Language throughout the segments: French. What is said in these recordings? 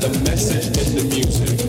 the message in the music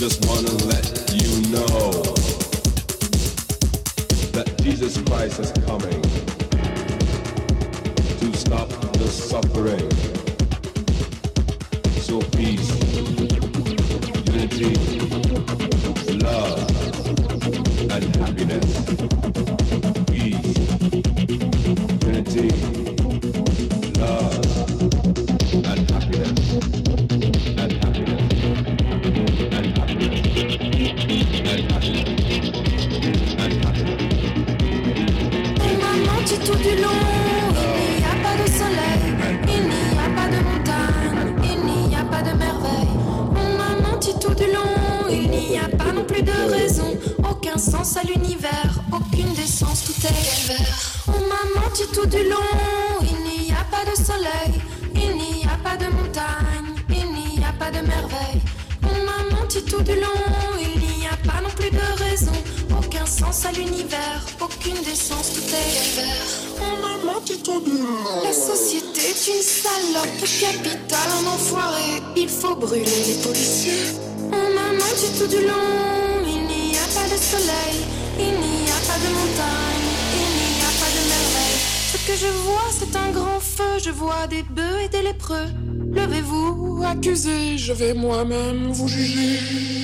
Just wanna let you know that Jesus Christ is coming to stop the suffering. So peace, unity, love, and happiness. Peace, unity, sens à l'univers, aucune décence, tout est vert. On m'a menti tout du long, il n'y a pas de soleil, il n'y a pas de montagne, il n'y a pas de merveille. On m'a menti tout du long, il n'y a pas non plus de raison, aucun sens à l'univers, aucune décence, tout est vert. On m'a menti tout du long. La société est une salope, le capital un enfoiré, il faut brûler les policiers. On m'a menti tout du long, il n'y a pas de montagne, il n'y a pas de merveille. Ce que je vois, c'est un grand feu, je vois des bœufs et des lépreux. Levez-vous, accusez, je vais moi-même vous juger.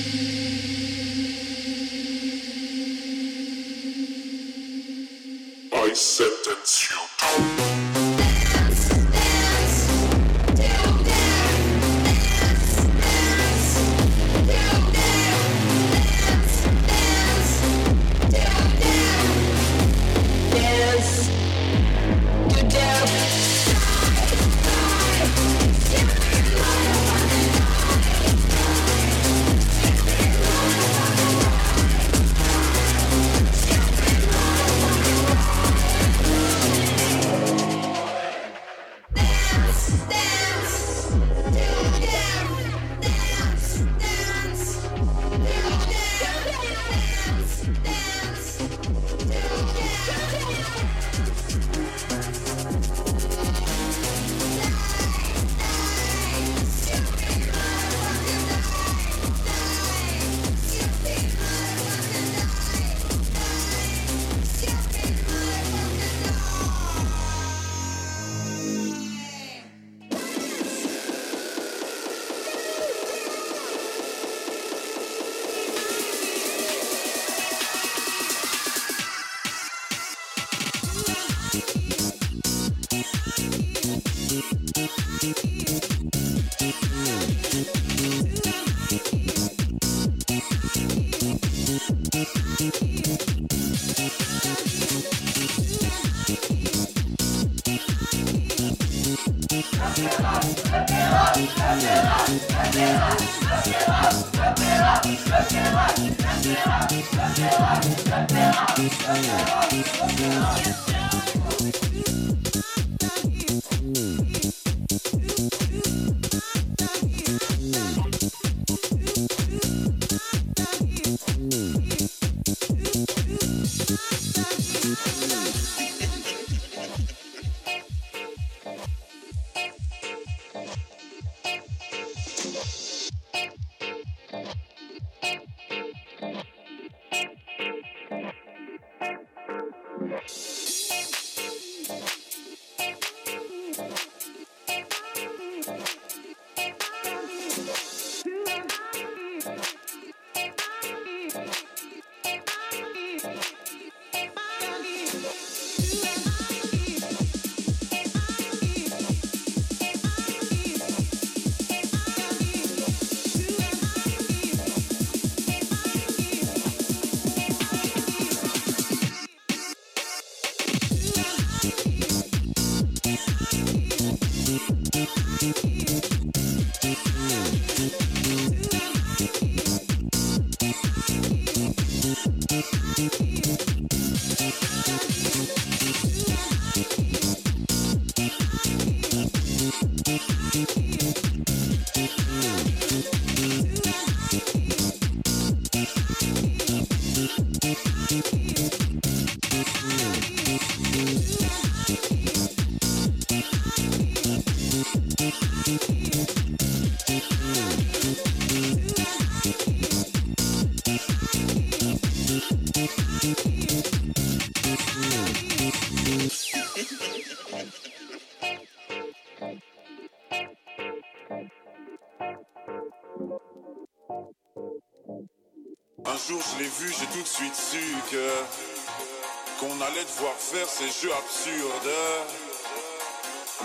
Ces jeux absurdes.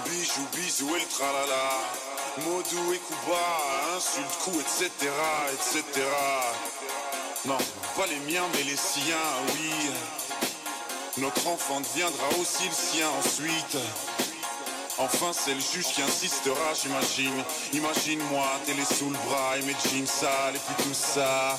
Bijou, bisou et le tralala. Modou et Kuba, insulte, coup, etc., etc. Non, pas les miens, mais les siens, oui. Notre enfant deviendra aussi le sien ensuite. Enfin, c'est le juge qui insistera, j'imagine. Imagine-moi, télé sous le bras et mes jeans sales et puis tout ça.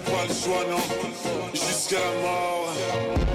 pas le choix, non. Jusqu'à la mort.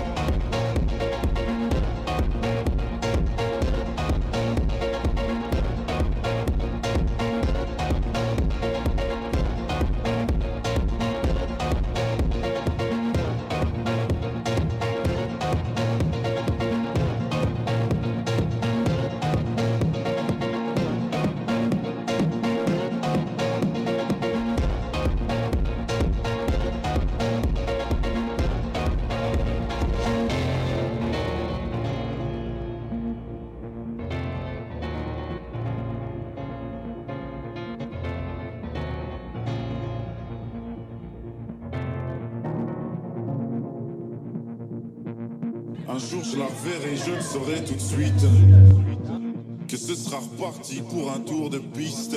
que ce sera reparti pour un tour de piste.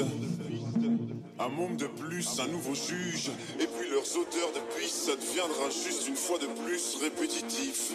Un monde de plus, un nouveau juge, et puis leurs auteurs de piste, ça deviendra juste une fois de plus répétitif.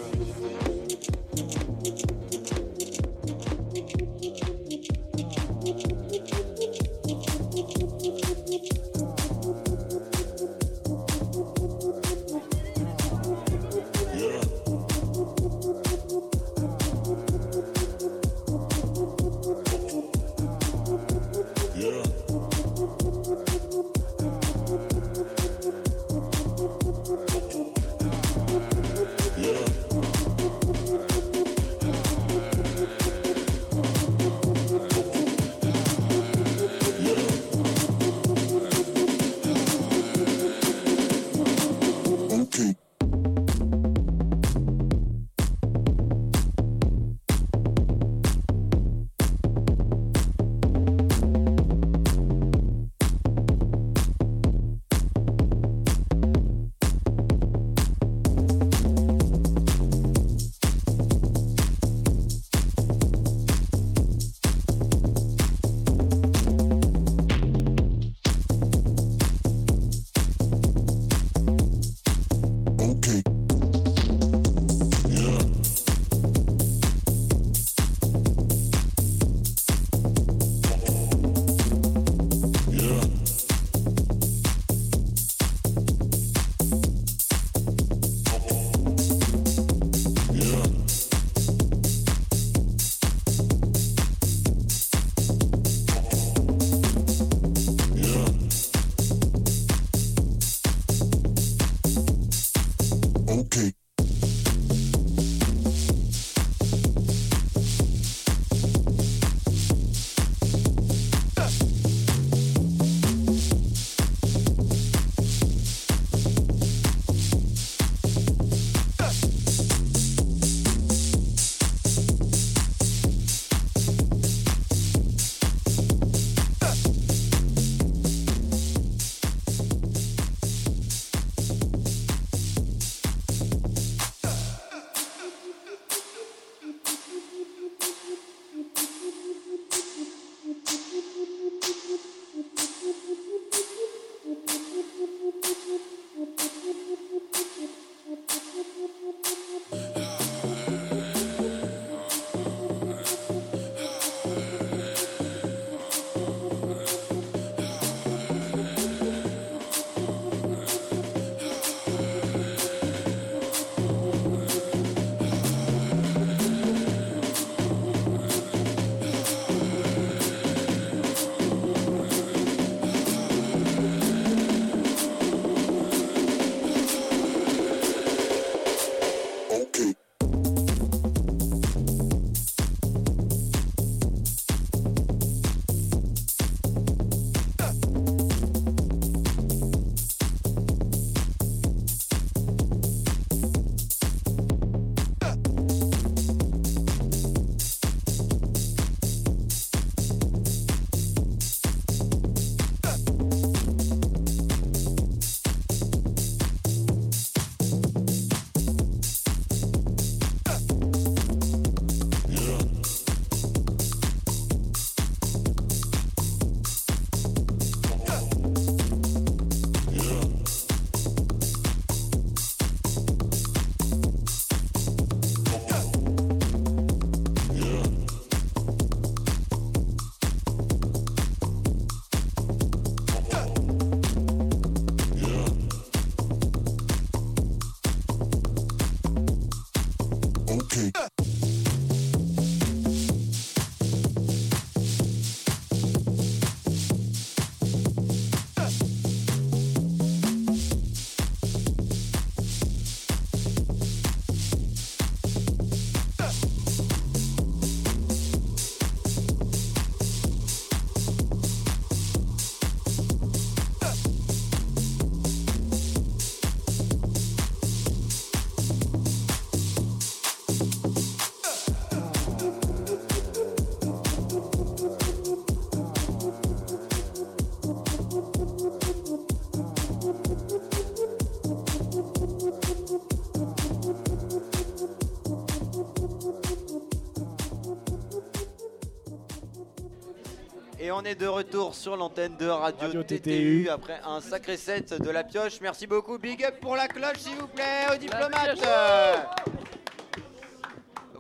On est de retour sur l'antenne de Radio, Radio TTU, TTU. après un sacré set de la pioche. Merci beaucoup. Big up pour la cloche, s'il vous plaît, aux diplomates.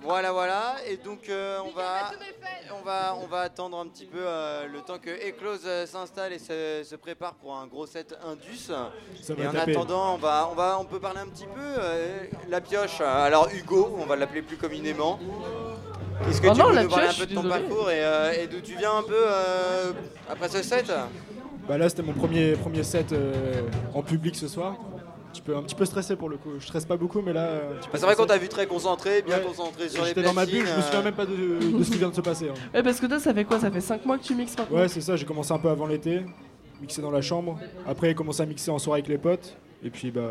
Voilà, voilà. Et donc, euh, on, va, on, va, on va attendre un petit peu euh, le temps que Eclose euh, s'installe et se, se prépare pour un gros set Indus. Ça Et en taper. attendant, on, va, on, va, on peut parler un petit peu. euh, la pioche, alors Hugo, on va l'appeler plus communément. Est-ce que Oh tu non, peux la nous parler un peu de ton désolé. parcours et, euh, et d'où tu viens un peu euh, après ce set Bah là, c'était mon premier, premier set euh, en public ce soir. Un petit, peu, un petit peu stressé pour le coup. Je stresse pas beaucoup, mais là. Bah, C'est vrai qu'on t'a vu très concentré, bien Ouais. concentré sur les J'étais dans ma bulle, je me souviens même pas de, de ce qui vient de se passer. hein. Ouais, parce que toi, ça fait quoi? Ça fait 5 mois que tu mixes maintenant? Ouais, c'est ça, j'ai commencé un peu avant l'été, mixer dans la chambre. Après, j'ai commencé à mixer en soirée avec les potes. Et puis, bah.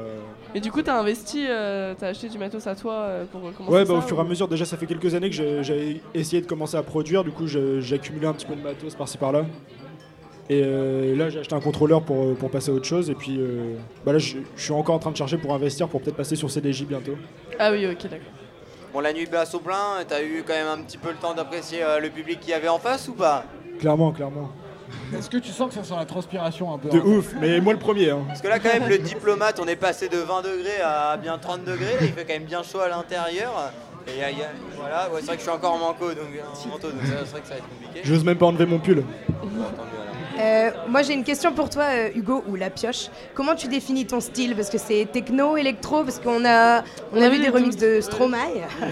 Et du coup, t'as investi, euh, t'as acheté du matos à toi euh, pour commencer Ouais, bah, au fur et à mesure, déjà, ça fait quelques années que j'ai- j'avais essayé de commencer à produire. Du coup, j'ai accumulé un petit peu de matos par-ci par-là. Et euh, là, j'ai acheté un contrôleur pour, pour passer à autre chose. Et puis, euh, bah là, je suis encore en train de chercher pour investir pour peut-être passer sur CDJ bientôt. Ah oui, ok, d'accord. Bon, la nuit basse au plein, t'as eu quand même un petit peu le temps d'apprécier euh, le public qu'il y avait en face ou pas? Clairement, clairement. Est-ce que tu sens que ça sent la transpiration un peu De hein ouf, mais moi le premier. Hein. Parce que là, quand même, le diplomate, on est passé de 20 degrés à bien 30 degrés. Là, il fait quand même bien chaud à l'intérieur. Et y a- y a- voilà, ouais, c'est vrai que je suis encore en manteau, donc, en manteau, donc c'est vrai que ça va être compliqué. J'ose même pas enlever mon pull. Euh, moi j'ai une question pour toi euh, Hugo ou la pioche. Comment tu définis ton style? Parce que c'est techno, électro, parce qu'on a, on a vu des remixes de Stromae.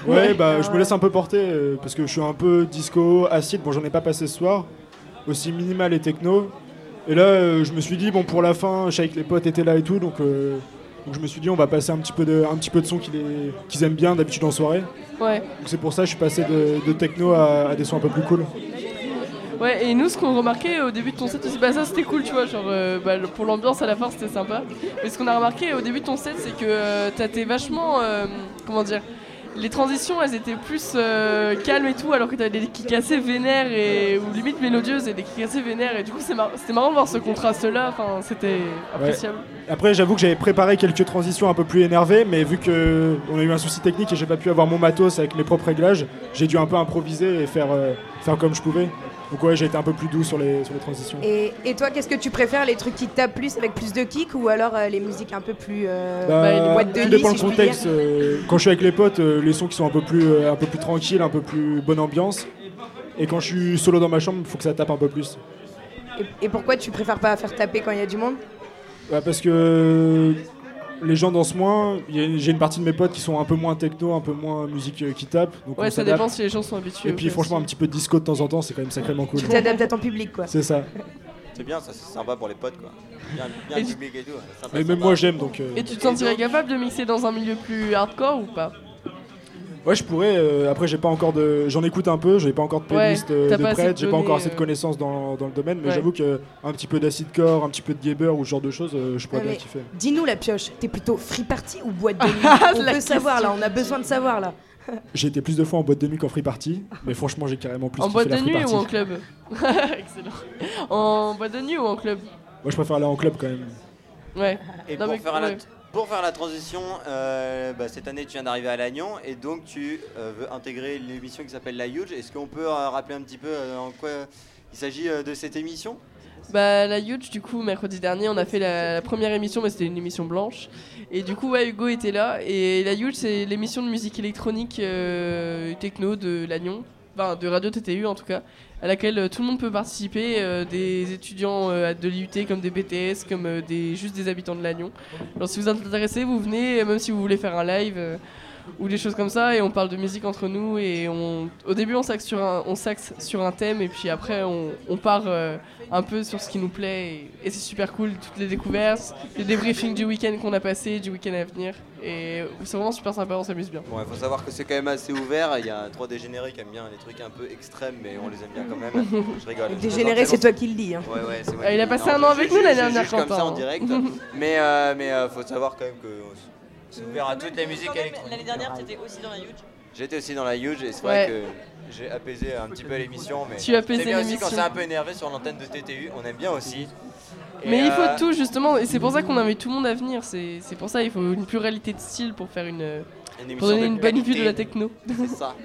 Ouais, bah je me laisse un peu porter euh, parce que je suis un peu disco, acide. Bon, j'en ai pas passé ce soir. Aussi minimal et techno. Et là, euh, je me suis dit, bon, pour la fin, je que les potes étaient là et tout. Donc, euh, donc je me suis dit, on va passer un petit peu de, un petit peu de son qu'ils aiment bien d'habitude en soirée. Ouais. Donc c'est pour ça que je suis passé de, de techno à, à des sons un peu plus cool. Ouais, et nous, ce qu'on remarquait au début de ton set aussi, bah ça c'était cool, tu vois, genre euh, bah, pour l'ambiance à la fin c'était sympa. Mais ce qu'on a remarqué au début de ton set, c'est que euh, t'étais vachement. comment dire Les transitions elles étaient plus euh, calmes et tout, alors que t'avais des kicks assez vénères et, ou limite mélodieuses et des kicks assez vénères. Et du coup, mar- c'était marrant de voir ce contraste là, enfin c'était appréciable. Après, j'avoue que j'avais préparé quelques transitions un peu plus énervées, mais vu que on a eu un souci technique et j'ai pas pu avoir mon matos avec mes propres réglages, j'ai dû un peu improviser et faire, euh, faire comme je pouvais. Donc ouais, j'ai été un peu plus doux sur les, sur les transitions. Et, et toi, qu'est-ce que tu préfères Les trucs qui te tapent plus avec plus de kick ou alors euh, les musiques un peu plus. euh, Bah, les boîtes de nuit, dépend si le contexte. euh, quand je suis avec les potes, euh, les sons qui sont un peu plus, un peu plus tranquilles, un peu plus bonne ambiance. Et quand je suis solo dans ma chambre, il faut que ça tape un peu plus. Et, et pourquoi tu préfères pas faire taper quand il y a du monde? Bah, parce que les gens dansent moins. J'ai une partie de mes potes qui sont un peu moins techno, un peu moins musique euh, qui tape. Donc Ouais, ça dépend si les gens sont habitués. Et puis franchement, un petit peu de disco de temps en temps, c'est quand même sacrément cool. Tu t'adaptes à ton public, quoi. C'est ça. C'est bien, ça c'est sympa pour les potes quoi. Bien, bien Et le tu- public et tout. sympa, Mais même sympa. moi j'aime donc. euh, Et tu te sentirais capable de mixer dans un milieu plus hardcore ou pas? Ouais, je pourrais. euh, après, j'ai pas encore de. J'en écoute un peu. J'ai pas encore de Ouais, playlist euh, de prête. J'ai pas encore assez de euh. connaissances dans, dans le domaine. Mais Ouais. j'avoue que un petit peu d'acid core, un petit peu de Gabber ou ce genre de choses, euh, je pourrais Ouais, bien kiffer. Dis-nous la pioche, t'es plutôt free party ou boîte de nuit On La veut savoir là, on a besoin de savoir là. J'ai été plus de fois en boîte de nuit qu'en free party. Mais franchement, j'ai carrément plus En boîte la de free nuit party. ou en club? Excellent. En boîte de nuit ou en club? Moi, je préfère aller en club quand même. Ouais. Et Non, pour, mais- faire la, ouais. Pour faire la transition, euh, bah, cette année tu viens d'arriver à Lannion et donc tu euh, veux intégrer l'émission qui s'appelle La Huge. Est-ce qu'on peut euh, rappeler un petit peu en quoi il s'agit de cette émission? Bah la Huge du coup mercredi dernier on a fait la, première émission mais c'était une émission blanche. Et du coup Hugo était là. Et la Huge c'est l'émission de musique électronique techno de Lannion, de Radio TTU en tout cas à laquelle euh, tout le monde peut participer, euh, des étudiants euh, de l'IUT comme des BTS, comme des, juste des habitants de Lannion. Alors si vous êtes intéressé, vous venez, même si vous voulez faire un live ou des choses comme ça, et on parle de musique entre nous. Et on, au début, on s'axe sur un, on s'axe sur un thème, et puis après, on, on part euh, un peu sur ce qui nous plaît. Et, et c'est super cool, toutes les découvertes, les débriefings du week-end qu'on a passé, du week-end à venir. Et c'est vraiment super sympa, on s'amuse bien. Bon, il faut savoir que c'est quand même assez ouvert. Il y a trois dégénérés qui aiment bien les trucs un peu extrêmes, mais on les aime bien quand même. Je rigole. Dégénéré, c'est toi qui le dis. hein. Ouais, ouais, c'est moi Ah, qui il a passé Non, un an avec nous l'année je dernière, comme ça en Quentin. direct. mais euh, mais euh, faut savoir quand même que c'est ouvert à toutes les musiques électroniques. L'année dernière, t'étais aussi dans la Huge. J'étais aussi dans la Huge et c'est Ouais. vrai que j'ai apaisé un petit peu l'émission. Mais Tu as apaisé bien aussi l'émission. quand c'est un peu énervé sur l'antenne de TTU, on aime bien aussi. Et, Mais il faut euh, tout justement, et c'est pour ça qu'on invite tout le monde à venir. C'est c'est pour ça il faut une pluralité de style pour faire une, Une pour donner de une bonne vue de la techno. C'est ça.